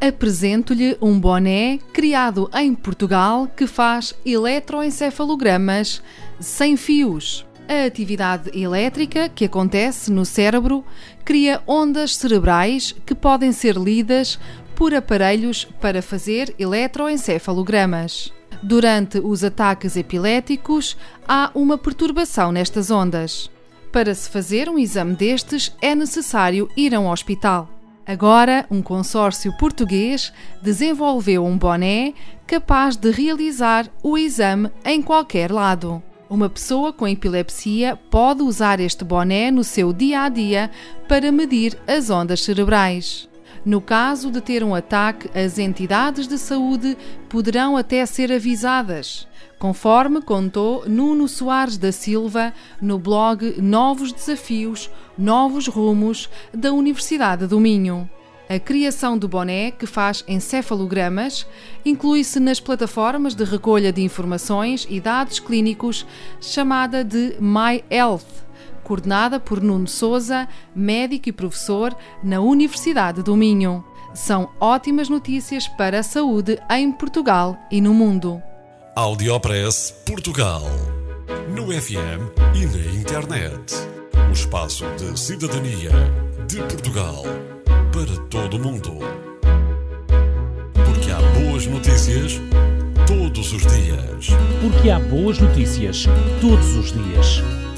Apresento-lhe um boné criado em Portugal que faz eletroencefalogramas sem fios. A atividade elétrica que acontece no cérebro cria ondas cerebrais que podem ser lidas por aparelhos para fazer eletroencefalogramas. Durante os ataques epiléticos, há uma perturbação nestas ondas. Para se fazer um exame destes, é necessário ir a um hospital. Agora, um consórcio português desenvolveu um boné capaz de realizar o exame em qualquer lado. Uma pessoa com epilepsia pode usar este boné no seu dia a dia para medir as ondas cerebrais. No caso de ter um ataque, as entidades de saúde poderão até ser avisadas, conforme contou Nuno Soares da Silva no blog Novos Desafios, Novos Rumos da Universidade do Minho. A criação do boné, que faz encefalogramas, inclui-se nas plataformas de recolha de informações e dados clínicos chamada de My Health, coordenada por Nuno Souza, médico e professor na Universidade do Minho. São ótimas notícias para a saúde em Portugal e no mundo. Audiopress Portugal. No FM e na internet. O espaço de cidadania de Portugal para todo o mundo. Porque há boas notícias todos os dias. Porque há boas notícias todos os dias.